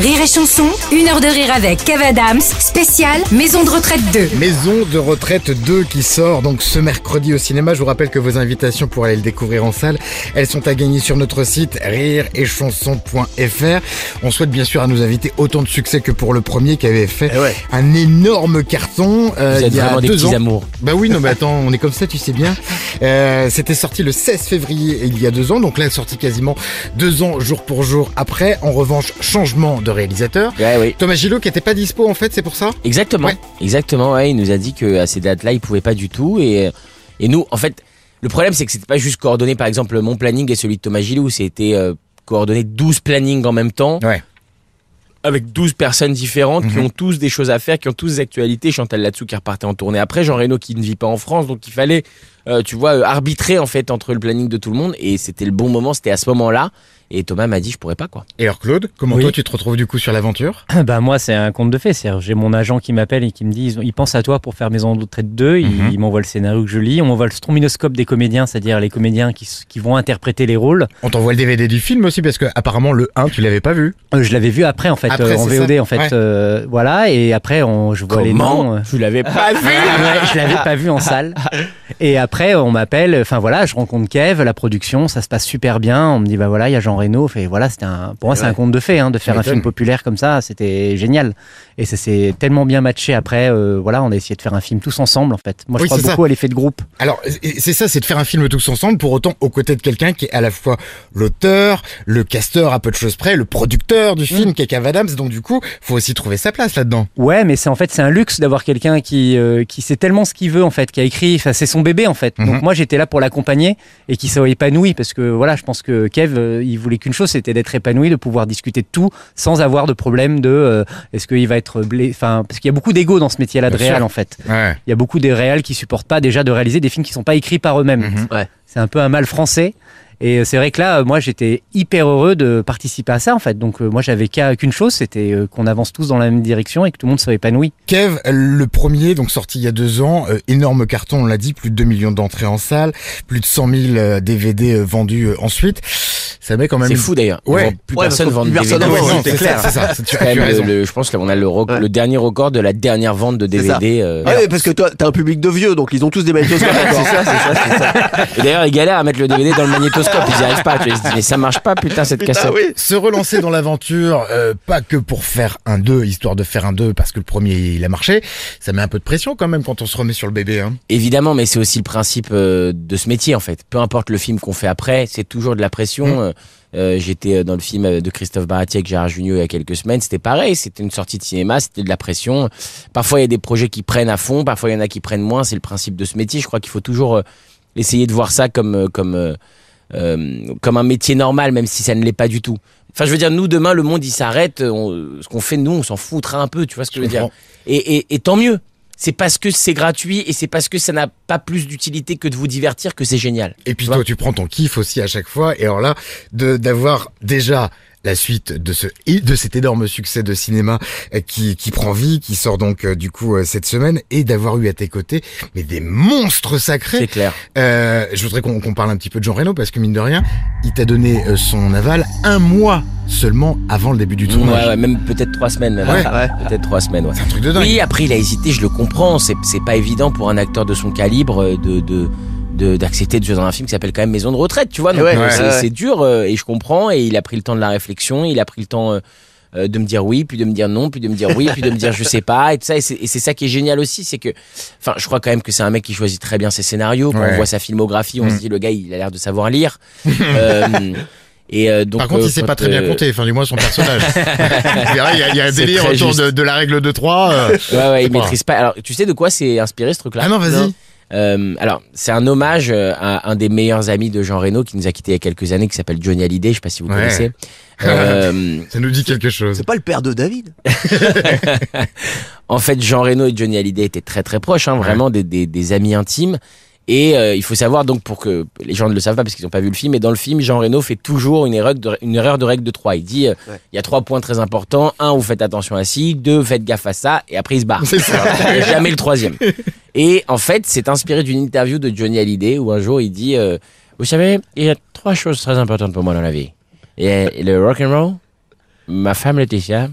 Rire et chanson, une heure de rire avec Kev Adams, spécial Maison de retraite 2. Maison de retraite 2 qui sort donc ce mercredi au cinéma. Je vous rappelle que vos invitations pour aller le découvrir en salle, elles sont à gagner sur notre site rireetchanson.fr. On souhaite bien sûr à nos invités autant de succès que pour le premier qui avait fait Eh ouais. un énorme carton euh, Vous êtes il y a vraiment des deux petits ans. amours. Bah oui, non mais attends, on est comme ça, tu sais bien. Euh, C'était sorti le 16 février il y a deux ans, donc là sorti quasiment deux ans jour pour jour après. En revanche, changement de réalisateur. Ouais, oui. Thomas Gillot qui était pas dispo en fait, c'est pour ça? Exactement. Ouais. Exactement, ouais. Il nous a dit que à ces dates-là, il pouvait pas du tout. Et, et nous, en fait, le problème, c'est que c'était pas juste coordonné, par exemple, mon planning et celui de Thomas Gilou. C'était euh, coordonné 12 plannings en même temps. Ouais. Avec 12 personnes différentes qui Mhm. ont tous des choses à faire, qui ont tous des actualités. Chantal Latsou qui repartait en tournée après, Jean Reno qui ne vit pas en France. Donc il fallait, euh, tu vois, euh, arbitrer en fait entre le planning de tout le monde. Et c'était le bon moment, c'était à ce moment-là. Et Thomas m'a dit, je pourrais pas quoi. Et alors Claude, comment Oui. toi tu te retrouves du coup sur l'aventure? Bah moi c'est un conte de fait, c'est j'ai mon agent qui m'appelle et qui me dit ils pensent à toi pour faire Maison de retraite 2, il, Mhm. il m'envoie le scénario que je lis, on m'envoie le strominoscope des comédiens, c'est-à-dire les comédiens qui, vont interpréter les rôles. On t'envoie le DVD du film aussi parce que apparemment le 1 tu l'avais pas vu. Euh, je l'avais vu après en fait Après, euh, en VOD ça en fait Ouais. euh, voilà et après on, je vois les noms. Tu l'avais pas vu Ah ouais, je l'avais pas vu en salle. Et après, on m'appelle. Enfin voilà, je rencontre Kev, la production, ça se passe super bien. On me dit bah voilà, il y a Jean Reno. Fait voilà, c'était un. Pour moi, c'est un conte de fait, hein, de faire un film populaire comme ça. C'était génial. Et ça s'est tellement bien matché. Après, euh, voilà, on a essayé de faire un film tous ensemble en fait. Moi, je Oui, crois c'est ça. beaucoup à l'effet de groupe. Alors c'est ça, c'est de faire un film tous ensemble pour autant aux côtés de quelqu'un qui est à la fois l'auteur, le casteur à peu de choses près, le producteur du film qui est Kev Adams. Donc du coup, faut aussi trouver sa place là-dedans. Ouais, mais c'est en fait c'est un luxe d'avoir quelqu'un qui euh, qui sait tellement ce qu'il veut en fait, qui a écrit. C'est son bébé en fait. Mhm. Donc moi j'étais là pour l'accompagner et qui soit épanoui parce que voilà, je pense que Kev euh, il voulait qu'une chose, c'était d'être épanoui, de pouvoir discuter de tout sans avoir de problème de euh, est-ce qu'il va être blé. Enfin, parce qu'il y a beaucoup d'ego dans ce métier-là de réal en fait. Ouais. Il y a beaucoup des réals qui supportent pas déjà de réaliser des films qui sont pas écrits par eux-mêmes. Mhm. Ouais. C'est un peu un mal français. Et euh, c'est vrai que là, euh, moi, j'étais hyper heureux de participer à ça, en fait. Donc, euh, moi, j'avais qu'à- qu'une chose, c'était euh, qu'on avance tous dans la même direction et que tout le monde soit épanoui. Kev, le premier, donc sorti il y a deux ans, euh, énorme carton, on l'a dit, plus de 2 millions d'entrées en salle, plus de 100 000 euh, DVD vendus ensuite. Ça met quand même. C'est fou d'ailleurs. Ouais. Plus Ouais, personne vend de plus personne DVD. c'est clair. ça, c'est ça. c'est- Tu, as même le- je pense qu'on a le, Ouais. le dernier record de la dernière vente de. DVD. euh. Ah oui, parce que toi, t'as un public de vieux, donc ils ont tous des magnétoscopes. c'est ça, c'est ça, c'est ça. Et d'ailleurs, ils galèrent à mettre le DVD dans le magnétoscope. Ils n'y arrivent pas. Tu vois, Ils se disent, mais ça marche pas, putain, cette Putain, cassette. oui. Se relancer dans l'aventure, euh, pas que pour faire un 2, histoire de faire un 2 parce que le premier il a marché, ça met un peu de pression quand même quand on se remet sur le bébé. Hein. Évidemment, mais c'est aussi le principe euh, de ce métier, en fait. Peu importe le film qu'on fait après, c'est toujours de la pression. Mm. Euh, J'étais dans le film de Christophe Baratier avec Gérard Junior il y a quelques semaines. C'était pareil. C'était une sortie de cinéma. C'était de la pression. Parfois, il y a des projets qui prennent à fond. Parfois, il y en a qui prennent moins. C'est le principe de ce métier. Je crois qu'il faut toujours euh, essayer de voir ça comme, euh, comme, euh, euh, comme un métier normal, même si ça ne l'est pas du tout. Enfin, je veux dire, nous, demain, le monde, il s'arrête. On- Ce qu'on fait, nous, on s'en foutra un peu. Tu vois ce que je veux dire et, et, et tant mieux. C'est parce que c'est gratuit et c'est parce que ça n'a pas plus d'utilité que de vous divertir que c'est génial. Et puis toi tu prends ton kiff aussi à chaque fois. Et alors là, de d'avoir déjà la suite de ce et de cet énorme succès de cinéma euh, qui qui prend vie, qui sort donc euh, du coup euh, cette semaine, et d'avoir eu à tes côtés mais des monstres C'est sacrés. clair. Euh, je voudrais qu'on qu'on parle un petit peu de Jean Reno parce que mine de rien, il t'a donné son aval un mois seulement avant le début du Ouais, tournage. ouais, même peut-être trois semaines. Même. Ouais. Ouais. Peut-être trois semaines. Ouais. C'est un truc de dingue. Oui, après il a hésité, je le comprends. C'est c'est pas évident pour un acteur de son calibre de de- d'accepter de jouer dans un film qui s'appelle quand même Maison de retraite, tu vois. Donc Ouais, euh, c'est ouais. dur euh, et je comprends. Et il a pris le temps de la réflexion, il a pris le temps. euh, de me dire oui, puis de me dire non, puis de me dire oui, puis de me dire je sais pas, et tout ça. Et c'est ça qui est génial aussi, c'est que, enfin, je crois quand même que c'est un mec qui choisit très bien ses scénarios. Quand Ouais. on voit sa filmographie, on Mm. se dit le gars, il a l'air de savoir lire. Euh, et euh, donc, Par contre, euh, il sait pas très bien compter, enfin du moins son personnage. Il y a, il y a un délire autour de, de la règle de 3. euh. Ouais, ouais, il maîtrise pas. Alors, tu sais de quoi c'est inspiré ce truc-là? Ah non, vas-y. Euh, alors, c'est un hommage euh, à un des meilleurs amis de Jean Reno qui nous a quitté il y a quelques années, qui s'appelle Johnny Hallyday. Je sais pas si vous Ouais. connaissez. Euh, Ça nous dit quelque chose. C'est pas le père de David en fait, Jean Reno et Johnny Hallyday étaient très très proches, hein, vraiment des, des, des amis intimes. Et euh, il faut savoir donc pour que les gens ne le savent pas parce qu'ils n'ont pas vu le film, mais dans le film, Jean Reno fait toujours une erreur de, une erreur de règle de 3. Il dit euh, il Ouais. y a trois points très importants. Un, vous faites attention à ci. Deux, faites gaffe à ça. Et après, il se barre. C'est ça. Il n'y a jamais le troisième. Et en fait, c'est inspiré d'une interview de Johnny Hallyday où un jour il dit euh, Vous savez, il y a trois choses très importantes pour moi dans la vie. Il y a le rock and roll, ma femme Laetitia.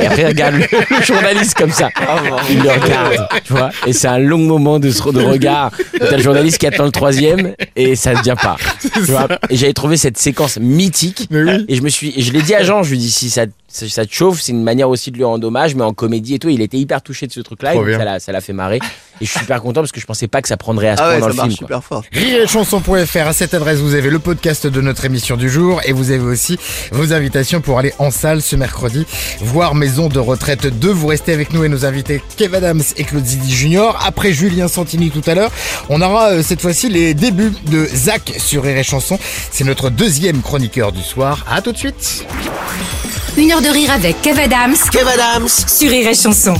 Et après, il regarde le, le journaliste comme ça. Il le regarde, tu vois. Et c'est un long moment de, de regard. T'as le journaliste qui attend le troisième et ça ne vient pas. Tu vois. Et j'avais trouvé cette séquence mythique. Oui. Et je me suis, et je l'ai dit à Jean, je lui ai dit si ça, si ça te chauffe, c'est une manière aussi de lui rendre hommage, mais en comédie et tout. Il était hyper touché de ce truc-là, et donc ça l'a, ça l'a fait marrer. Et je suis super content parce que je pensais pas que ça prendrait à ce Ah point ouais, dans ça le marche film. quoi. super fort. Rire et chanson.fr. À cette adresse, vous avez le podcast de notre émission du jour et vous avez aussi vos invitations pour aller en salle ce mercredi voir Maison de retraite 2. Vous restez avec nous et nos invités Kev Adams et Claude Zidi Junior. Après Julien Santini tout à l'heure, on aura euh, cette fois-ci les débuts de Zach sur Rire et chanson. C'est notre deuxième chroniqueur du soir. À tout de suite. Une heure de rire avec Kev Adams Kev Adams sur Rire et Chanson.